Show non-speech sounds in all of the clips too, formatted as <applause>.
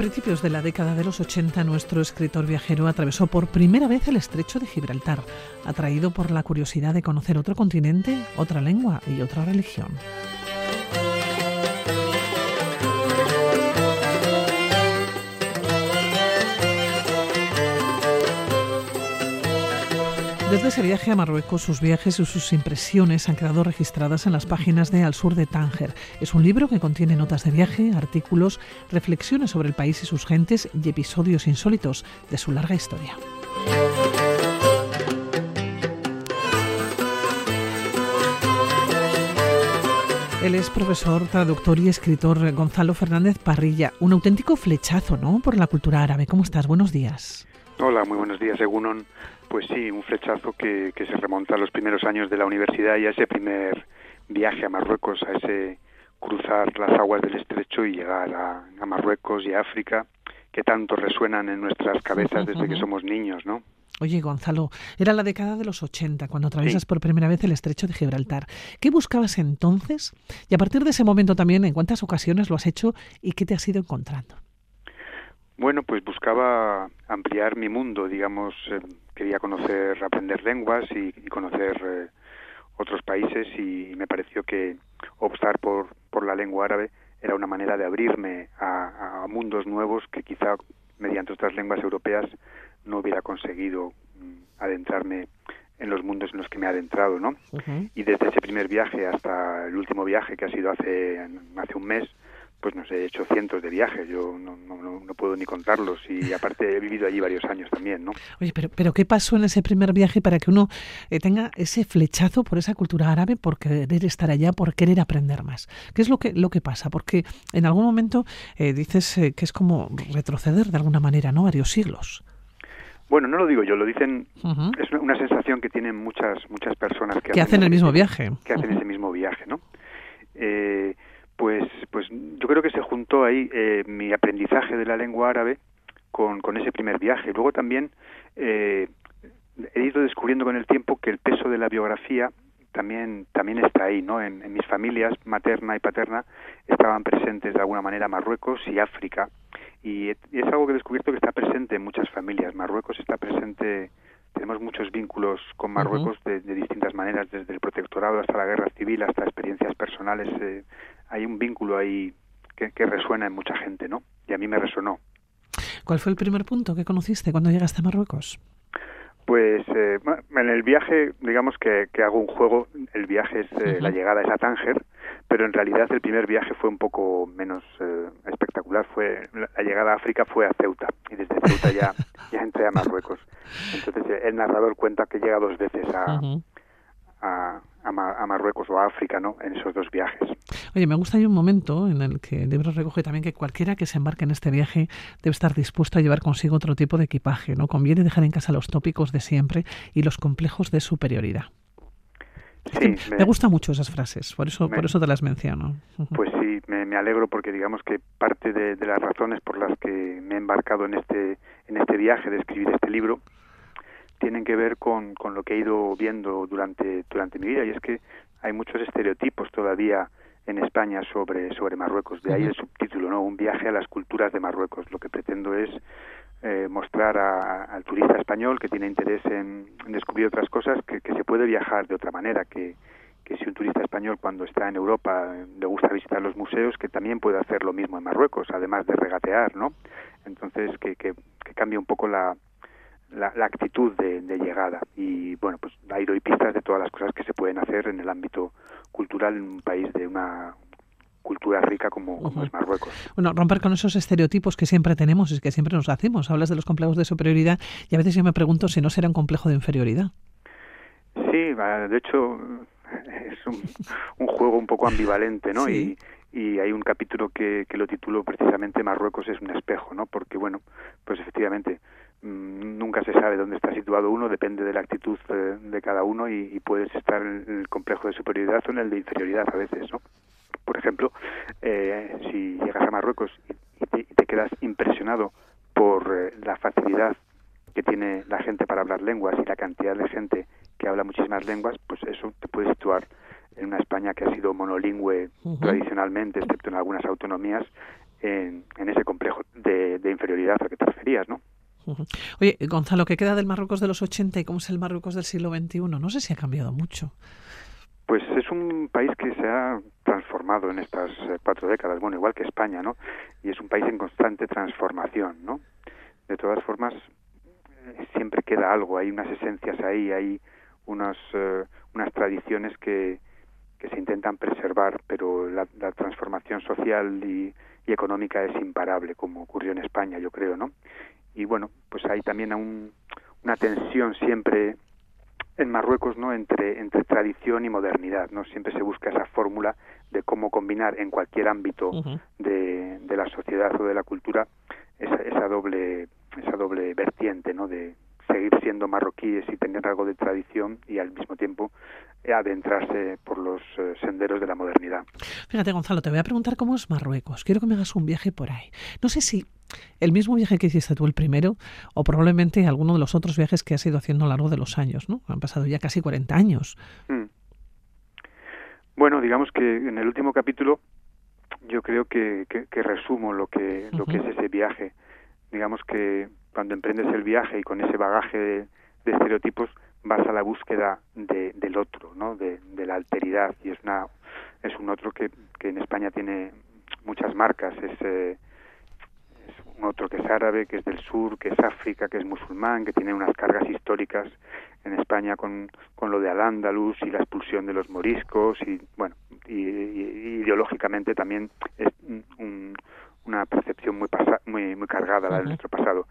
Principios de la década de los 80, nuestro escritor viajero atravesó por primera vez el estrecho de Gibraltar, atraído por la curiosidad de conocer otro continente, otra lengua y otra religión. Desde ese viaje a Marruecos, sus viajes y sus impresiones han quedado registradas en las páginas de Al Sur de Tánger. Es un libro que contiene notas de viaje, artículos, reflexiones sobre el país y sus gentes y episodios insólitos de su larga historia. Él es profesor, traductor y escritor Gonzalo Fernández Parrilla. Un auténtico flechazo, ¿no? Por la cultura árabe. ¿Cómo estás? Buenos días. Hola, muy buenos días, Egunon. Pues sí, un flechazo que, se remonta a los primeros años de la universidad y a ese primer viaje a Marruecos, a ese cruzar las aguas del estrecho y llegar a, Marruecos y a África, que tanto resuenan en nuestras cabezas desde que somos niños, ¿no? Oye, Gonzalo, era la década de los 80 cuando atraviesas por primera vez el estrecho de Gibraltar. ¿Qué buscabas entonces? Y a partir de ese momento también, ¿en cuántas ocasiones lo has hecho y qué te has ido encontrando? Bueno, pues buscaba ampliar mi mundo, digamos, eh, quería conocer, aprender lenguas y, conocer eh, otros países y, me pareció que optar por, por la lengua árabe era una manera de abrirme a, mundos nuevos que quizá mediante otras lenguas europeas no hubiera conseguido mm, adentrarme en los mundos en los que me he adentrado, ¿no? Y desde ese primer viaje hasta el último viaje que ha sido hace hace un mes, pues no sé, he hecho cientos de viajes, yo no, no, no, puedo ni contarlos y <laughs> aparte he vivido allí varios años también, ¿no? Oye, pero, pero ¿qué pasó en ese primer viaje para que uno eh, tenga ese flechazo por esa cultura árabe, por querer estar allá, por querer aprender más? ¿Qué es lo que, lo que pasa? Porque en algún momento eh, dices eh, que es como retroceder de alguna manera, ¿no? Varios siglos. Bueno, no lo digo yo, lo dicen, es una sensación que tienen muchas muchas personas que, hacen, el mismo viaje. Que hacen ese mismo viaje, ¿no? Eh, pues, pues yo creo que se juntó ahí eh, mi aprendizaje de la lengua árabe con, con ese primer viaje. Luego también eh, he ido descubriendo con el tiempo que el peso de la biografía también también está ahí, ¿no? En, mis familias materna y paterna estaban presentes de alguna manera Marruecos y África y, es algo que he descubierto que está presente en muchas familias. Marruecos está presente tenemos muchos vínculos con Marruecos de, distintas maneras, desde el protectorado hasta la guerra civil, hasta experiencias personales. Eh, hay un vínculo ahí que, resuena en mucha gente, ¿no? Y a mí me resonó. ¿Cuál fue el primer punto que conociste cuando llegaste a Marruecos? Pues eh, en el viaje, digamos que, hago un juego, el viaje es, eh, la llegada es a Tánger, pero en realidad el primer viaje fue un poco menos espectacular, fue la llegada a África fue a Ceuta y desde Ceuta ya, <laughs> ya entré a Marruecos. Entonces el narrador cuenta que llega dos veces a, a, a, Marruecos o a África, ¿no? En esos dos viajes. Oye, me gusta hay un momento en el que el libro recoge también que cualquiera que se embarque en este viaje debe estar dispuesto a llevar consigo otro tipo de equipaje, ¿no? Conviene dejar en casa los tópicos de siempre y los complejos de superioridad. Sí, me, gustan mucho esas frases, por eso, por eso te las menciono. Pues sí, me, alegro porque digamos que parte de, de, las razones por las que me he embarcado en este, en este viaje de escribir este libro tienen que ver con, con lo que he ido viendo durante, durante mi vida y es que hay muchos estereotipos todavía en España sobre, sobre Marruecos. De ahí el subtítulo, ¿no? Un viaje a las culturas de Marruecos. Lo que pretendo es eh, mostrar al turista español que tiene interés en, descubrir otras cosas que, que, se puede viajar de otra manera, que, que si un turista español cuando está en Europa le gusta visitar los museos, que también puede hacer lo mismo en Marruecos, además de regatear, ¿no? Entonces, que, que, que cambie un poco la, la, actitud de, llegada. Y bueno, pues hay doy pistas de todas las cosas que se pueden hacer en el ámbito cultural en un país de una cultura rica como, es Marruecos. Bueno, romper con esos estereotipos que siempre tenemos y que siempre nos hacemos. Hablas de los complejos de superioridad y a veces yo me pregunto si no será un complejo de inferioridad. Sí, de hecho <laughs> es un, un juego un poco ambivalente, ¿no? Y, y hay un capítulo que, que lo titulo precisamente Marruecos es un espejo, ¿no? Porque bueno, pues efectivamente Mm, nunca se sabe dónde está situado uno, depende de la actitud eh, de, cada uno y, puedes estar en el complejo de superioridad o en el de inferioridad a veces, ¿no? Por ejemplo, eh, si llegas a Marruecos y, te, quedas impresionado por eh, la facilidad que tiene la gente para hablar lenguas y la cantidad de gente que habla muchísimas lenguas, pues eso te puede situar en una España que ha sido monolingüe tradicionalmente, excepto en algunas autonomías, en, ese complejo de, inferioridad al que te referías, ¿no? Oye, Gonzalo, ¿qué queda del Marruecos de los 80 y cómo es el Marruecos del siglo XXI? No sé si ha cambiado mucho. Pues es un país que se ha transformado en estas eh, cuatro décadas, bueno, igual que España, ¿no? Y es un país en constante transformación, ¿no? De todas formas, eh, siempre queda algo, hay unas esencias ahí, hay unas, eh, unas tradiciones que, que se intentan preservar, pero la, transformación social y, económica es imparable, como ocurrió en España, yo creo, ¿no? Y bueno, pues hay también una tensión siempre en Marruecos, ¿no? Entre, entre tradición y modernidad, ¿no? Siempre se busca esa fórmula de cómo combinar en cualquier ámbito de, de, la sociedad o de la cultura esa, esa doble esa doble vertiente, ¿no? De, seguir siendo marroquíes y tener algo de tradición y al mismo tiempo adentrarse por los eh, senderos de la modernidad. Fíjate, Gonzalo, te voy a preguntar cómo es Marruecos. Quiero que me hagas un viaje por ahí. No sé si el mismo viaje que hiciste tú el primero o probablemente alguno de los otros viajes que has ido haciendo a lo largo de los años, ¿no? Han pasado ya casi 40 años. Mm. Bueno, digamos que en el último capítulo yo creo que, que, resumo lo que, lo que es ese viaje. Digamos que cuando emprendes el viaje y con ese bagaje de, estereotipos vas a la búsqueda de, del otro, ¿no? De, la alteridad. Y es una es un otro que, que en España tiene muchas marcas. Es, eh, es un otro que es árabe, que es del sur, que es África, que es musulmán, que tiene unas cargas históricas en España con, con lo de Al-Ándalus y la expulsión de los moriscos y bueno y, ideológicamente también es una percepción muy, muy muy cargada la de nuestro pasado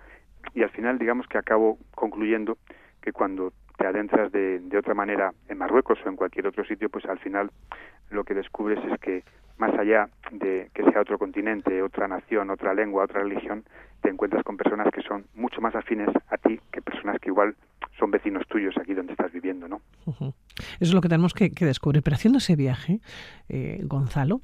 y al final digamos que acabo concluyendo que cuando te adentras de, de otra manera en Marruecos o en cualquier otro sitio, pues al final lo que descubres es que más allá de que sea otro continente, otra nación, otra lengua, otra religión, te encuentras con personas que son mucho más afines a ti que personas que igual son vecinos tuyos aquí donde estás viviendo, ¿no? Eso es lo que tenemos que, descubrir. Pero haciendo ese viaje, eh, Gonzalo,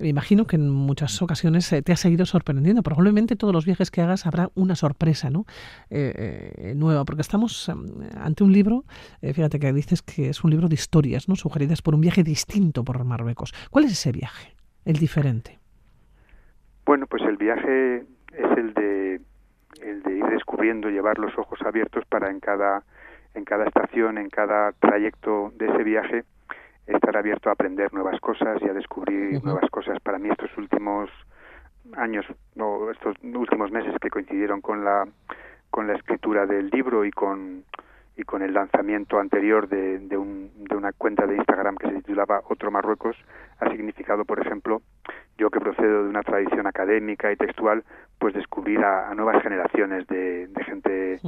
me imagino que en muchas ocasiones eh, te ha seguido sorprendiendo. Probablemente todos los viajes que hagas habrá una sorpresa, ¿no? Eh, nueva, porque estamos ante un libro, fíjate que dices que es un libro de historias, ¿no? Sugeridas por un viaje distinto por Marruecos. ¿Cuál es ese viaje, el diferente? Bueno, pues el viaje es el de el de ir descubriendo, llevar los ojos abiertos para en cada en cada estación, en cada trayecto de ese viaje, estar abierto a aprender nuevas cosas y a descubrir nuevas cosas. Para mí estos últimos años, o estos últimos meses que coincidieron con la con la escritura del libro y con y con el lanzamiento anterior de, de, un, de una cuenta de Instagram que se titulaba Otro Marruecos, ha significado, por ejemplo, yo que procedo de una tradición académica y textual, pues descubrir a, nuevas generaciones de, de gente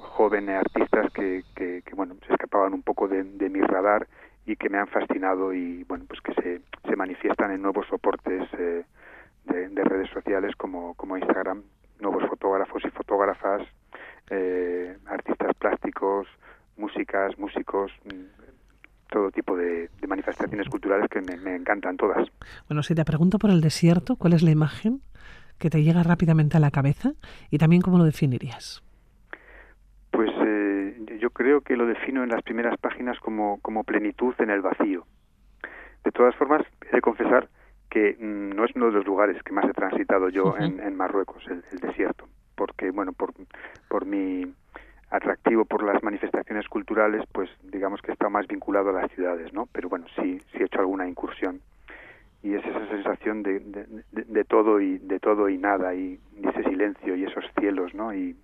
joven, artistas que, que, bueno, se escapaban un poco de, mi radar y que me han fascinado y bueno, pues que se, se manifiestan en nuevos soportes eh, de, de, redes sociales como, como Instagram, nuevos fotógrafos y fotógrafas, eh, artistas plásticos, músicas, músicos, todo tipo de, manifestaciones culturales que me, encantan todas. Bueno, si te pregunto por el desierto, ¿cuál es la imagen que te llega rápidamente a la cabeza y también cómo lo definirías? Creo que lo defino en las primeras páginas como, como plenitud en el vacío. De todas formas, he de confesar que mm, no es uno de los lugares que más he transitado yo en, Marruecos, el, el, desierto, porque, bueno, por, por mi atractivo por las manifestaciones culturales, pues digamos que está más vinculado a las ciudades, ¿no? Pero bueno, sí, sí he hecho alguna incursión y es esa sensación de, de, todo y de todo y nada y, ese silencio y esos cielos, ¿no? Y,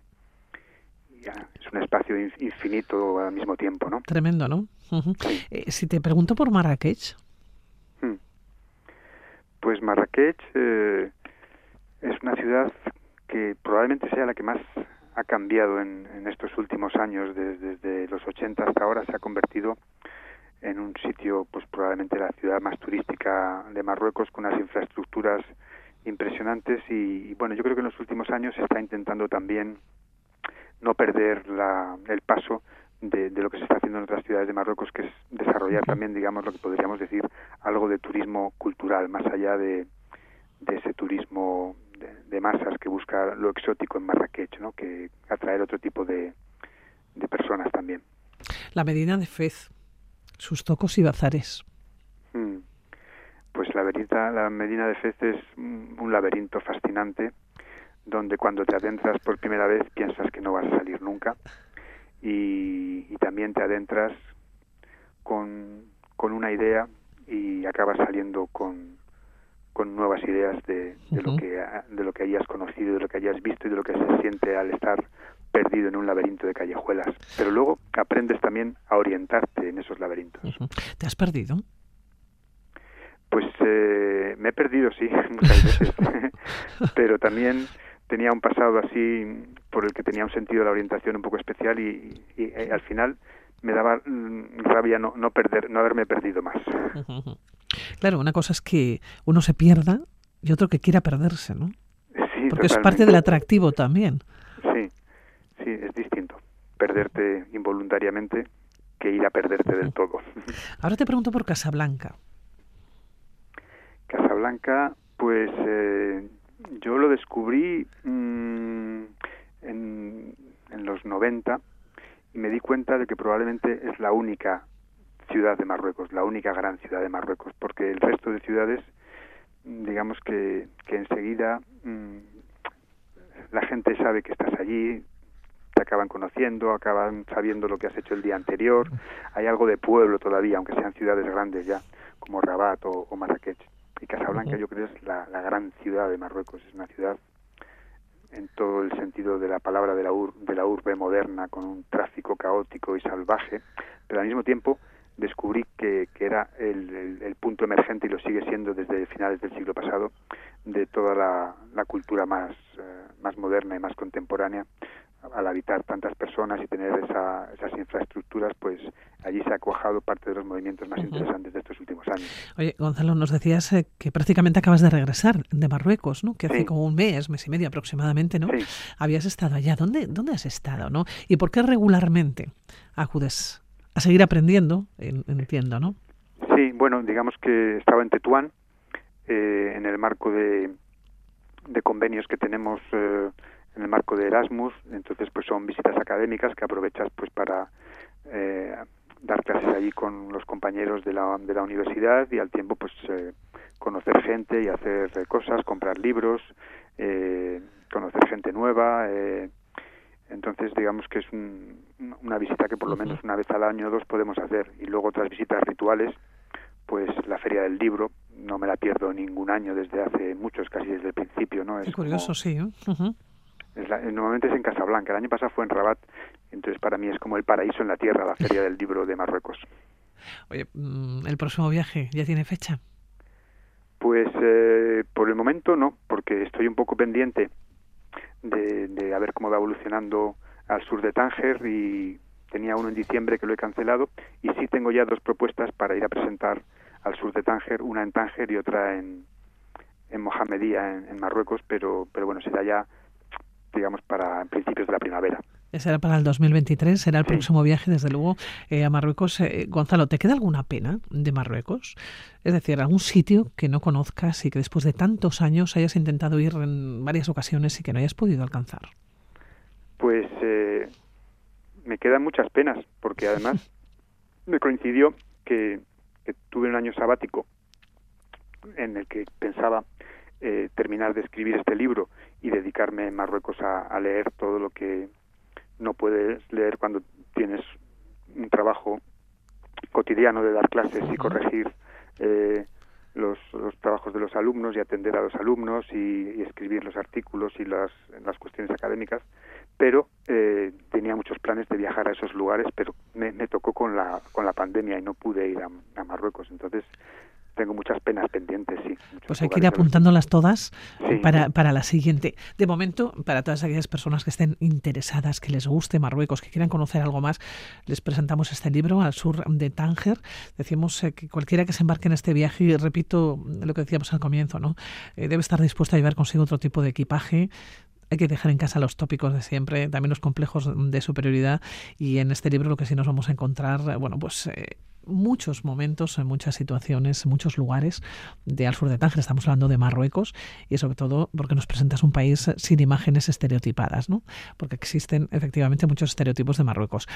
es un espacio infinito al mismo tiempo, ¿no? Tremendo, ¿no? Eh, si te pregunto por Marrakech. Hmm. Pues Marrakech eh, es una ciudad que probablemente sea la que más ha cambiado en, estos últimos años, desde, los 80 hasta ahora, se ha convertido en un sitio, pues probablemente la ciudad más turística de Marruecos, con unas infraestructuras impresionantes y, bueno, yo creo que en los últimos años se está intentando también no perder el paso de, lo que se está haciendo en otras ciudades de Marruecos, que es desarrollar también, digamos, lo que podríamos decir, algo de turismo cultural, más allá de, de ese turismo de, masas que busca lo exótico en Marrakech, ¿no? que atraer otro tipo de, de personas también. La Medina de Fez, sus tocos y bazares. Mm. Pues la, la Medina de Fez es un laberinto fascinante donde cuando te adentras por primera vez piensas que no vas a salir nunca y, también te adentras con, con, una idea y acabas saliendo con, con nuevas ideas de, de lo que de lo que hayas conocido, de lo que hayas visto y de lo que se siente al estar perdido en un laberinto de callejuelas. Pero luego aprendes también a orientarte en esos laberintos. ¿Te has perdido? Pues eh, me he perdido, sí, <laughs> muchas veces. <laughs> Pero también tenía un pasado así por el que tenía un sentido de la orientación un poco especial y, eh, al final me daba mm, rabia no, no perder no haberme perdido más. <laughs> Claro una cosa es que uno se pierda y otro que quiera perderse no sí, porque es parte del atractivo también. Sí sí es distinto perderte involuntariamente que ir a perderte del todo. <laughs> Ahora te pregunto por Casablanca. Casablanca pues eh, yo lo descubrí mm, en, los 90 y me di cuenta de que probablemente es la única ciudad de Marruecos, la única gran ciudad de Marruecos, porque el resto de ciudades, digamos que, que enseguida mm, la gente sabe que estás allí, te acaban conociendo, acaban sabiendo lo que has hecho el día anterior, hay algo de pueblo todavía, aunque sean ciudades grandes ya, como Rabat o, o Marrakech. Y Casablanca yo creo es la, gran ciudad de Marruecos, es una ciudad en todo el sentido de la palabra de la, de la urbe moderna, con un tráfico caótico y salvaje, pero al mismo tiempo descubrí que, que era el, el, punto emergente y lo sigue siendo desde finales del siglo pasado de toda la, la cultura más, eh, más moderna y más contemporánea al habitar tantas personas y tener esa, esas infraestructuras, pues allí se ha cuajado parte de los movimientos más interesantes de estos últimos años. Oye, Gonzalo, nos decías eh, que prácticamente acabas de regresar de Marruecos, ¿no? Que hace como un mes, mes y medio aproximadamente, ¿no? Habías estado allá. ¿Dónde, ¿Dónde has estado, no? ¿Y por qué regularmente acudes a seguir aprendiendo? Entiendo, ¿no? Sí, bueno, digamos que estaba en Tetuán, eh, en el marco de, de convenios que tenemos... Eh, en el marco de Erasmus, entonces pues son visitas académicas que aprovechas pues para eh, dar clases allí con los compañeros de la, de la universidad y al tiempo pues eh, conocer gente y hacer cosas, comprar libros, eh, conocer gente nueva, entonces digamos que es una visita que por lo menos una vez al año o dos podemos hacer. Y luego otras visitas rituales pues la feria del libro no me la pierdo ningún año desde hace muchos casi desde el principio no es curioso sí normalmente es en Casablanca. El año pasado fue en Rabat. Entonces, para mí es como el paraíso en la tierra, la Feria del Libro de Marruecos. Oye, mm, ¿el próximo viaje ya tiene fecha? Pues eh, por el momento no, porque estoy un poco pendiente de, de a ver cómo va evolucionando al sur de Tánger y tenía uno en diciembre que lo he cancelado y sí tengo ya dos propuestas para ir a presentar al sur de Tánger, una en Tánger y otra en, en Mohamedía, en, en Marruecos, pero, pero bueno, será ya digamos, para principios de la primavera. Será para el 2023, será el próximo viaje, desde luego, eh, a Marruecos. Eh, Gonzalo, ¿te queda alguna pena de Marruecos? Es decir, algún sitio que no conozcas y que después de tantos años hayas intentado ir en varias ocasiones y que no hayas podido alcanzar. Pues eh, me quedan muchas penas, porque además <laughs> me coincidió que, que, tuve un año sabático en el que pensaba terminar de escribir este libro y dedicarme en Marruecos a, leer todo lo que no puedes leer cuando tienes un trabajo cotidiano de dar clases y corregir eh, los, los, trabajos de los alumnos y atender a los alumnos y, escribir los artículos y las, las cuestiones académicas, pero eh, tenía muchos planes de viajar a esos lugares, pero me, me, tocó con la, con la pandemia y no pude ir a, a Marruecos. Entonces tengo muchas penas pendientes, sí. Pues hay que ir apuntándolas todas para, para la siguiente. De momento, para todas aquellas personas que estén interesadas, que les guste Marruecos, que quieran conocer algo más, les presentamos este libro al sur de Tánger. Decimos eh, que cualquiera que se embarque en este viaje, y repito lo que decíamos al comienzo, ¿no? Eh, debe estar dispuesto a llevar consigo otro tipo de equipaje, hay que dejar en casa los tópicos de siempre, también los complejos de superioridad y en este libro lo que sí nos vamos a encontrar, bueno, pues eh, muchos momentos, en muchas situaciones, en muchos lugares de al sur de Tánger. Estamos hablando de Marruecos y sobre todo porque nos presentas un país sin imágenes estereotipadas, ¿no? Porque existen efectivamente muchos estereotipos de Marruecos.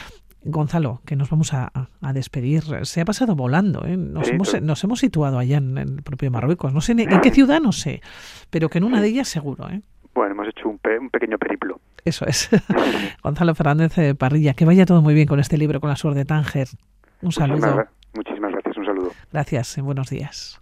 Gonzalo, que nos vamos a, despedir. Se ha pasado volando, ¿eh? Nos, hemos, nos hemos situado allá en el propio Marruecos. No sé en qué ciudad, no sé, pero que en una de ellas seguro, ¿eh? Bueno, hemos hecho un, un pequeño periplo. Eso es. <laughs> Gonzalo Fernández de Parrilla, que vaya todo muy bien con este libro, con la suerte de Tánger. Un saludo. Muchísimas, gracias, un saludo. Gracias, buenos días.